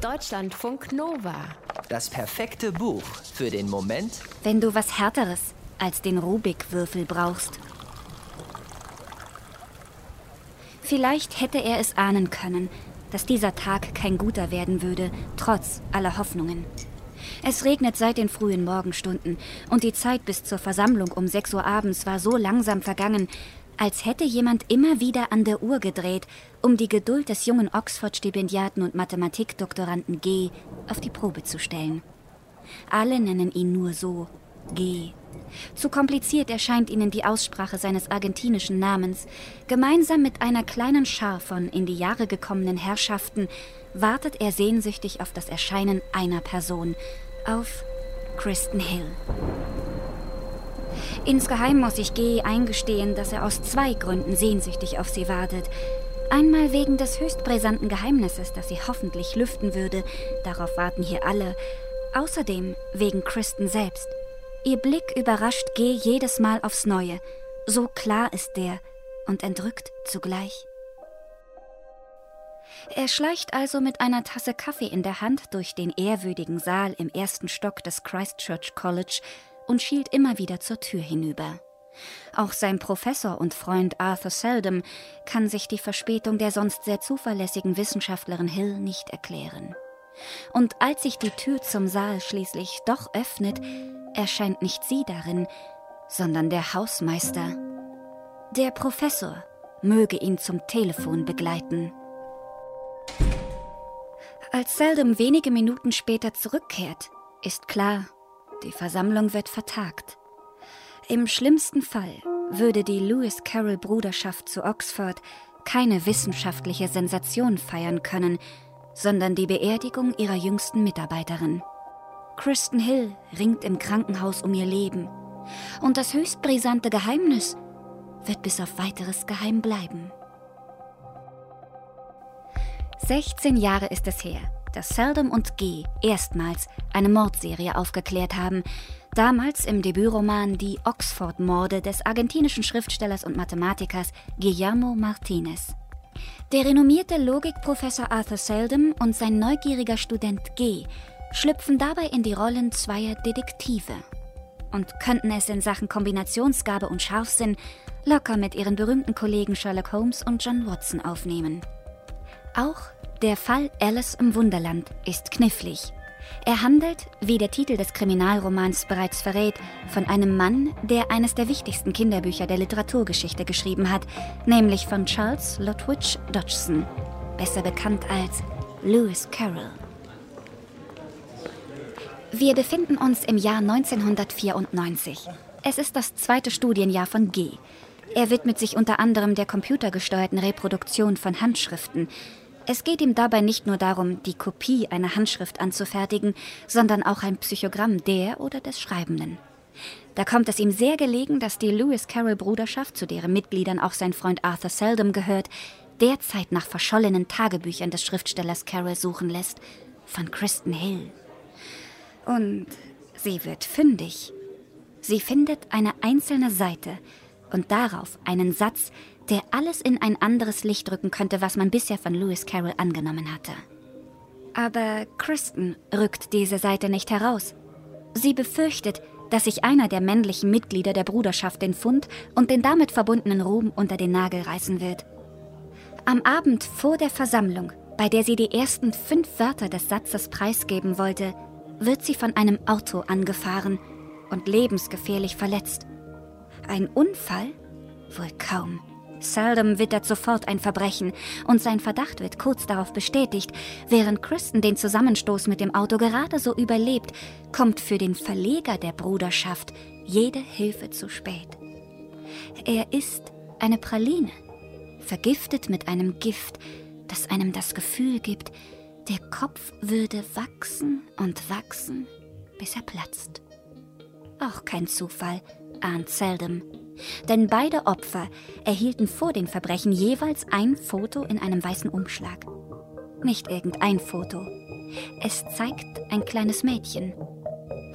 Deutschlandfunk Nova. Das perfekte Buch für den Moment, wenn du was Härteres als den Rubik-Würfel brauchst. Vielleicht hätte er es ahnen können, dass dieser Tag kein guter werden würde, trotz aller Hoffnungen. Es regnet seit den frühen Morgenstunden und die Zeit bis zur Versammlung um 6 Uhr abends war so langsam vergangen, als hätte jemand immer wieder an der Uhr gedreht, um die Geduld des jungen Oxford-Stipendiaten und Mathematikdoktoranden G auf die Probe zu stellen. Alle nennen ihn nur so G. Zu kompliziert erscheint ihnen die Aussprache seines argentinischen Namens. Gemeinsam mit einer kleinen Schar von in die Jahre gekommenen Herrschaften wartet er sehnsüchtig auf das Erscheinen einer Person, auf Kristen Hill. Insgeheim muss ich G eingestehen, dass er aus zwei Gründen sehnsüchtig auf sie wartet. Einmal wegen des höchst brisanten Geheimnisses, das sie hoffentlich lüften würde. Darauf warten hier alle. Außerdem wegen Kristen selbst. Ihr Blick überrascht G jedes Mal aufs Neue. So klar ist der und entrückt zugleich. Er schleicht also mit einer Tasse Kaffee in der Hand durch den ehrwürdigen Saal im ersten Stock des Christchurch College und schielt immer wieder zur Tür hinüber. Auch sein Professor und Freund Arthur Seldom kann sich die Verspätung der sonst sehr zuverlässigen Wissenschaftlerin Hill nicht erklären. Und als sich die Tür zum Saal schließlich doch öffnet, erscheint nicht sie darin, sondern der Hausmeister. Der Professor möge ihn zum Telefon begleiten. Als Seldom wenige Minuten später zurückkehrt, ist klar, die Versammlung wird vertagt. Im schlimmsten Fall würde die Lewis Carroll Bruderschaft zu Oxford keine wissenschaftliche Sensation feiern können, sondern die Beerdigung ihrer jüngsten Mitarbeiterin. Kristen Hill ringt im Krankenhaus um ihr Leben. Und das höchst brisante Geheimnis wird bis auf weiteres geheim bleiben. 16 Jahre ist es her, dass Seldom und G erstmals eine Mordserie aufgeklärt haben. Damals im Debütroman Die Oxford-Morde des argentinischen Schriftstellers und Mathematikers Guillermo Martinez. Der renommierte Logikprofessor Arthur Seldom und sein neugieriger Student G schlüpfen dabei in die Rollen zweier Detektive und könnten es in Sachen Kombinationsgabe und Scharfsinn locker mit ihren berühmten Kollegen Sherlock Holmes und John Watson aufnehmen. Auch der Fall Alice im Wunderland ist knifflig. Er handelt, wie der Titel des Kriminalromans bereits verrät, von einem Mann, der eines der wichtigsten Kinderbücher der Literaturgeschichte geschrieben hat, nämlich von Charles Lutwidge Dodgson, besser bekannt als Lewis Carroll. Wir befinden uns im Jahr 1994. Es ist das zweite Studienjahr von G. Er widmet sich unter anderem der computergesteuerten Reproduktion von Handschriften, es geht ihm dabei nicht nur darum, die Kopie einer Handschrift anzufertigen, sondern auch ein Psychogramm der oder des Schreibenden. Da kommt es ihm sehr gelegen, dass die Lewis Carroll Bruderschaft, zu deren Mitgliedern auch sein Freund Arthur Seldom gehört, derzeit nach verschollenen Tagebüchern des Schriftstellers Carroll suchen lässt, von Kristen Hill. Und sie wird fündig. Sie findet eine einzelne Seite und darauf einen Satz, der alles in ein anderes Licht rücken könnte, was man bisher von Lewis Carroll angenommen hatte. Aber Kristen rückt diese Seite nicht heraus. Sie befürchtet, dass sich einer der männlichen Mitglieder der Bruderschaft den Fund und den damit verbundenen Ruhm unter den Nagel reißen wird. Am Abend vor der Versammlung, bei der sie die ersten fünf Wörter des Satzes preisgeben wollte, wird sie von einem Auto angefahren und lebensgefährlich verletzt. Ein Unfall? Wohl kaum. Seldom wittert sofort ein Verbrechen und sein Verdacht wird kurz darauf bestätigt. Während Kristen den Zusammenstoß mit dem Auto gerade so überlebt, kommt für den Verleger der Bruderschaft jede Hilfe zu spät. Er ist eine Praline, vergiftet mit einem Gift, das einem das Gefühl gibt, der Kopf würde wachsen und wachsen, bis er platzt. Auch kein Zufall, ahnt Seldom. Denn beide Opfer erhielten vor den Verbrechen jeweils ein Foto in einem weißen Umschlag. Nicht irgendein Foto. Es zeigt ein kleines Mädchen.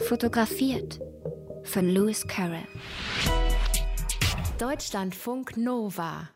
Fotografiert von Lewis Carroll. Deutschlandfunk Nova